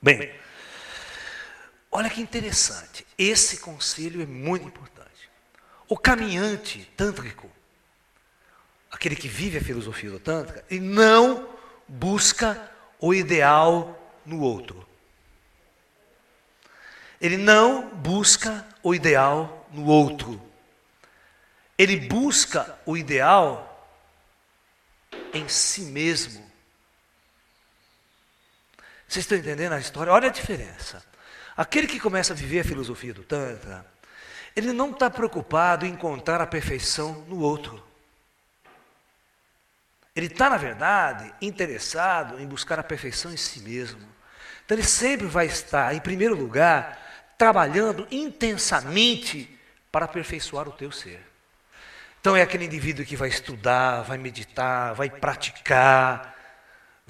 Bem, olha que interessante. Esse conselho é muito importante. O caminhante tântrico, aquele que vive a filosofia do Tantra, ele não busca o ideal no outro. Ele não busca o ideal no outro. Ele busca o ideal em si mesmo. Vocês estão entendendo a história? Olha a diferença. Aquele que começa a viver a filosofia do Tantra, ele não está preocupado em encontrar a perfeição no outro. Ele está, na verdade, interessado em buscar a perfeição em si mesmo. Então, ele sempre vai estar, em primeiro lugar, trabalhando intensamente para aperfeiçoar o teu ser. Então é aquele indivíduo que vai estudar, vai meditar, vai praticar,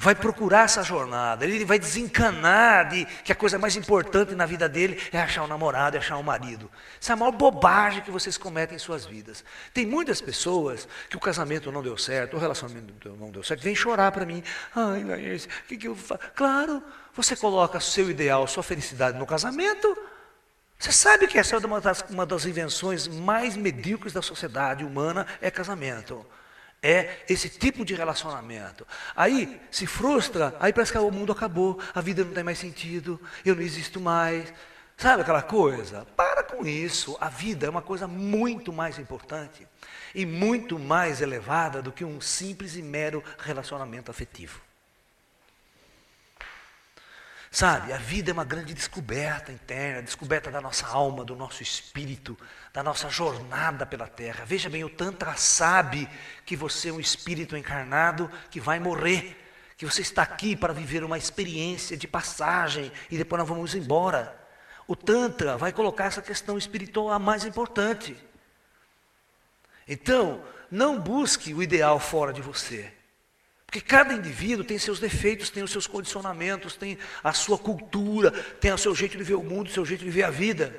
vai procurar essa jornada, ele vai desencanar de que a coisa mais importante na vida dele é achar um namorado, é achar um marido. Essa é a maior bobagem que vocês cometem em suas vidas. Tem muitas pessoas que o casamento não deu certo, o relacionamento não deu certo, vem chorar para mim. Ai, Laís, o que, que eu faço? Claro, você coloca seu ideal, sua felicidade no casamento, você sabe que essa é uma das, uma das invenções mais medíocres da sociedade humana, é casamento. É esse tipo de relacionamento. Aí se frustra, aí parece que o mundo acabou, a vida não tem mais sentido, eu não existo mais. Sabe aquela coisa? Para com isso. A vida é uma coisa muito mais importante e muito mais elevada do que um simples e mero relacionamento afetivo. Sabe, a vida é uma grande descoberta interna, descoberta da nossa alma, do nosso espírito, da nossa jornada pela terra. Veja bem, o Tantra sabe que você é um espírito encarnado que vai morrer, que você está aqui para viver uma experiência de passagem e depois nós vamos embora. O Tantra vai colocar essa questão espiritual a mais importante. Então, não busque o ideal fora de você. Porque cada indivíduo tem seus defeitos, tem os seus condicionamentos, tem a sua cultura, tem o seu jeito de ver o mundo, o seu jeito de ver a vida.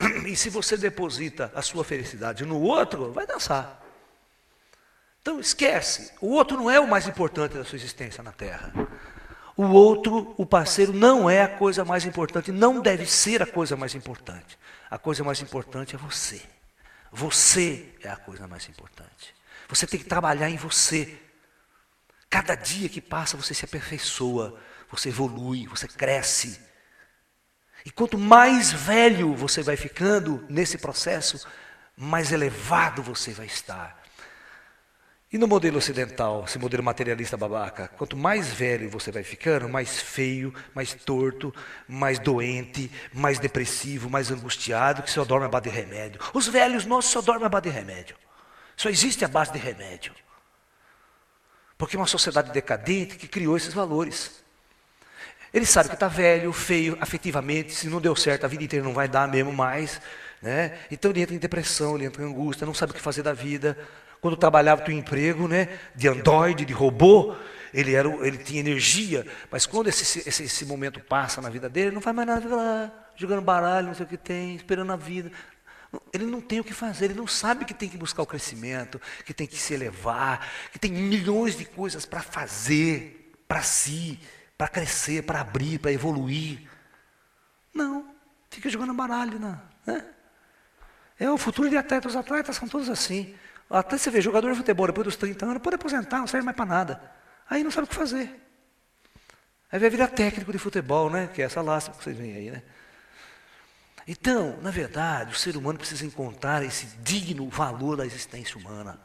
E se você deposita a sua felicidade no outro, vai dançar. Então esquece, o outro não é o mais importante da sua existência na Terra. O outro, o parceiro, não é a coisa mais importante, não deve ser a coisa mais importante. A coisa mais importante é você. Você é a coisa mais importante. Você tem que trabalhar em você. Cada dia que passa você se aperfeiçoa, você evolui, você cresce. E quanto mais velho você vai ficando nesse processo, mais elevado você vai estar. E no modelo ocidental, esse modelo materialista babaca, quanto mais velho você vai ficando, mais feio, mais torto, mais doente, mais depressivo, mais angustiado, que só dorme a base de remédio. Os velhos nossos só dormem a base de remédio. Só existe a base de remédio. Porque uma sociedade decadente que criou esses valores. Ele sabe que está velho, feio, afetivamente, se não deu certo, a vida inteira não vai dar mesmo mais. Né? Então ele entra em depressão, ele entra em angústia, não sabe o que fazer da vida. Quando trabalhava no emprego né, de androide, de robô, ele, era, ele tinha energia, mas quando esse, esse, esse momento passa na vida dele, ele não faz mais nada, lá, jogando baralho, não sei o que tem, esperando a vida. Ele não tem o que fazer, ele não sabe que tem que buscar o crescimento, que tem que se elevar, que tem milhões de coisas para fazer para si, para crescer, para abrir, para evoluir. Não, fica jogando baralho, não, né? É o futuro de atleta, os atletas são todos assim. Até você vê, jogador de futebol depois dos 30 anos, pode aposentar, não serve mais para nada. Aí não sabe o que fazer. Aí vai virar técnico de futebol, né? Que é essa lástima que vocês veem aí, né? Então, na verdade, o ser humano precisa encontrar esse digno valor da existência humana,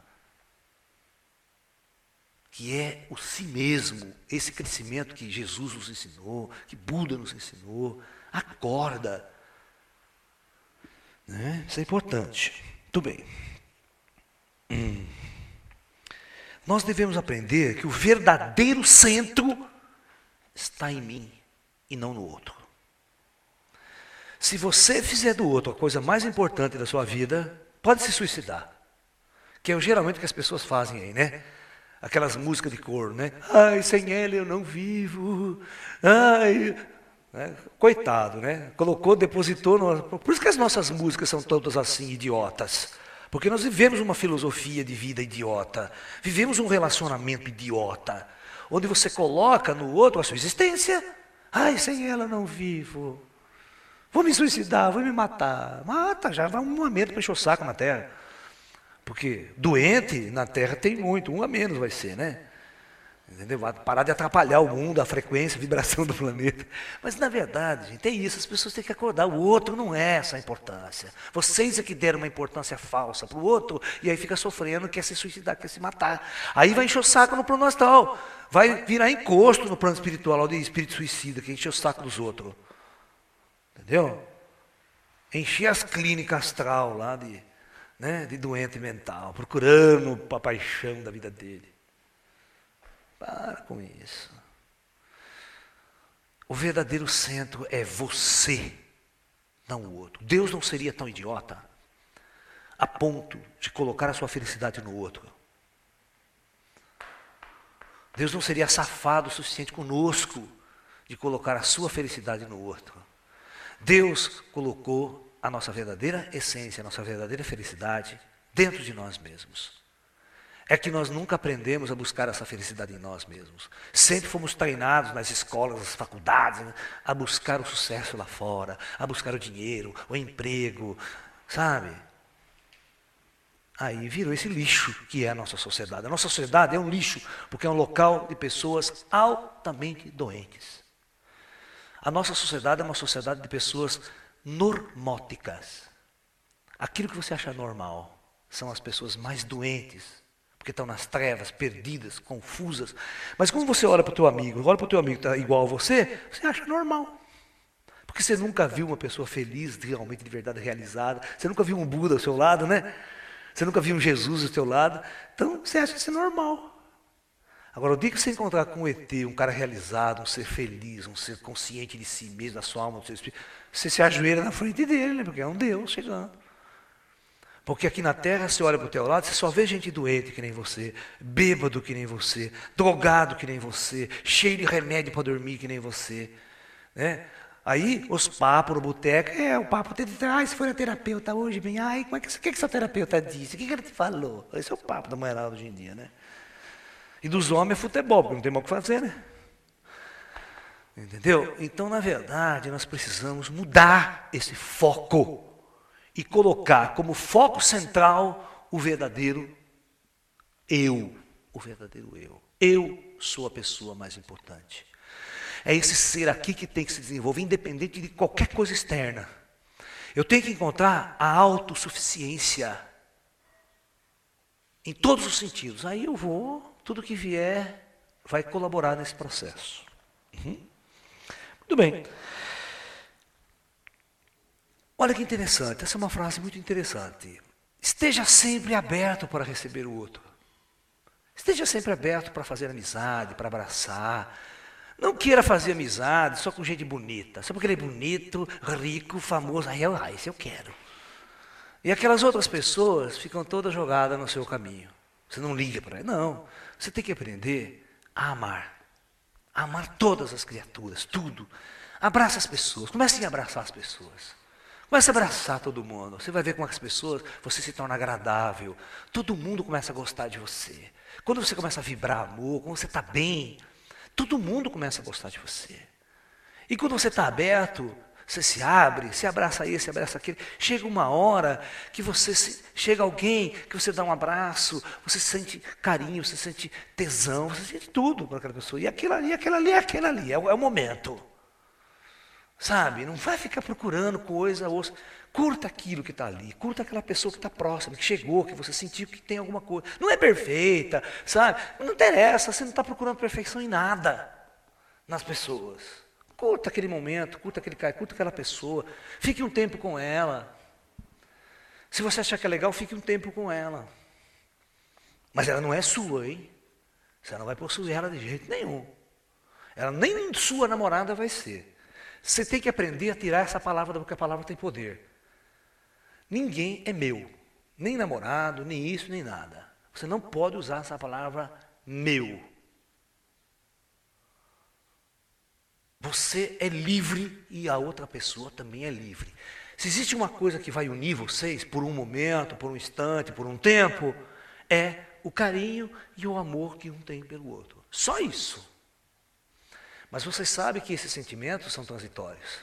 que é o si mesmo, esse crescimento que Jesus nos ensinou, que Buda nos ensinou. Acorda. Né? Isso é importante. Muito bem. Hum. Nós devemos aprender que o verdadeiro centro está em mim e não no outro. Se você fizer do outro a coisa mais importante da sua vida, pode se suicidar. Que é geralmente o que as pessoas fazem aí, né? Aquelas músicas de coro, né? Ai, sem ela eu não vivo. Ai. Né? Coitado, né? Colocou, depositou. No... Por isso que as nossas músicas são todas assim, idiotas. Porque nós vivemos uma filosofia de vida idiota. Vivemos um relacionamento idiota. Onde você coloca no outro a sua existência Ai, sem ela não vivo. Vou me suicidar, vou me matar. Mata, já dá um a menos para encher o saco na terra. Porque doente na terra tem muito, um a menos vai ser, né? Entendeu? Vai parar de atrapalhar o mundo, a frequência, a vibração do planeta. Mas na verdade, gente, é isso, as pessoas têm que acordar. O outro não é essa a importância. Vocês é que deram uma importância falsa para o outro, e aí fica sofrendo, quer se suicidar, quer se matar. Aí vai encher o saco no plano astral. Vai virar encosto no plano espiritual, de espírito suicida, que enche o saco dos outros. Entendeu? Encher as clínicas astral lá de, né, de doente mental, procurando a paixão da vida dele. Para com isso. O verdadeiro centro é você, não o outro. Deus não seria tão idiota a ponto de colocar a sua felicidade no outro. Deus não seria safado o suficiente conosco de colocar a sua felicidade no outro. Deus colocou a nossa verdadeira essência, a nossa verdadeira felicidade dentro de nós mesmos é que nós nunca aprendemos a buscar essa felicidade em nós mesmos. Sempre fomos treinados nas escolas, nas faculdades, né, a buscar o sucesso lá fora, a buscar o dinheiro, o emprego, sabe? Aí virou esse lixo que é a nossa sociedade. A nossa sociedade é um lixo, porque é um local de pessoas altamente doentes. A nossa sociedade é uma sociedade de pessoas normóticas. Aquilo que você acha normal são as pessoas mais doentes porque estão nas trevas, perdidas, confusas. Mas quando você olha para o teu amigo, olha para o teu amigo que está igual a você, você acha normal. Porque você nunca viu uma pessoa feliz, realmente, de verdade, realizada. Você nunca viu um Buda ao seu lado, né? Você nunca viu um Jesus ao seu lado. Então, você acha isso normal. Agora, o dia que você encontrar com um ET, um cara realizado, um ser feliz, um ser consciente de si mesmo, da sua alma, do seu espírito, você se ajoelha na frente dele, né? porque é um Deus chegando. Porque aqui na terra, você olha para o teu lado, você só vê gente doente que nem você, bêbado que nem você, drogado que nem você, cheio de remédio para dormir que nem você. Né? Aí, os papos no boteco, é, o papo tem de ai, se for a terapeuta hoje, bem, ai, como é que, o que, que seu terapeuta disse? O que, que ele te falou? Esse é o papo da mulher hoje em dia, né? E dos homens é futebol, porque não tem mais o que fazer, né? Entendeu? Então, na verdade, nós precisamos mudar esse foco e colocar como foco central o verdadeiro eu. O verdadeiro eu. Eu sou a pessoa mais importante. É esse ser aqui que tem que se desenvolver, independente de qualquer coisa externa. Eu tenho que encontrar a autossuficiência. Em todos os sentidos. Aí eu vou, tudo que vier vai colaborar nesse processo. Uhum. Muito bem. Olha que interessante, essa é uma frase muito interessante. Esteja sempre aberto para receber o outro. Esteja sempre aberto para fazer amizade, para abraçar. Não queira fazer amizade só com gente bonita. Só porque ele é bonito, rico, famoso. Aí eu, ah, isso eu quero. E aquelas outras pessoas ficam todas jogadas no seu caminho. Você não liga para ele. Não. Você tem que aprender a amar. A amar todas as criaturas, tudo. Abraça as pessoas. Comece a abraçar as pessoas. Começa a abraçar todo mundo. Você vai ver como as pessoas, você se torna agradável. Todo mundo começa a gostar de você. Quando você começa a vibrar amor, quando você está bem, todo mundo começa a gostar de você. E quando você está aberto, você se abre, se abraça esse, abraça aquele. Chega uma hora que você se, chega alguém que você dá um abraço, você sente carinho, você sente tesão, você sente tudo para aquela pessoa. E aquilo ali, aquilo ali, aquilo ali, é o, é o momento. Sabe? Não vai ficar procurando coisa, ouça. Curta aquilo que está ali, curta aquela pessoa que está próxima, que chegou, que você sentiu que tem alguma coisa. Não é perfeita, sabe? Não interessa, você não está procurando perfeição em nada nas pessoas. Curta aquele momento, curta aquele cara, curta aquela pessoa. Fique um tempo com ela. Se você achar que é legal, fique um tempo com ela. Mas ela não é sua, hein? Você não vai possuir ela de jeito nenhum. Ela nem sua namorada vai ser. Você tem que aprender a tirar essa palavra, porque a palavra tem poder. Ninguém é meu, nem namorado, nem isso, nem nada. Você não pode usar essa palavra meu. Você é livre e a outra pessoa também é livre. Se existe uma coisa que vai unir vocês por um momento, por um instante, por um tempo, é o carinho e o amor que um tem pelo outro. Só isso. Mas você sabe que esses sentimentos são transitórios.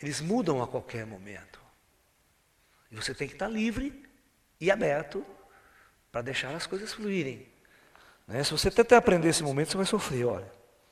Eles mudam a qualquer momento. E você tem que estar livre e aberto para deixar as coisas fluírem. Né? Se você tentar aprender esse momento, você vai sofrer, olha.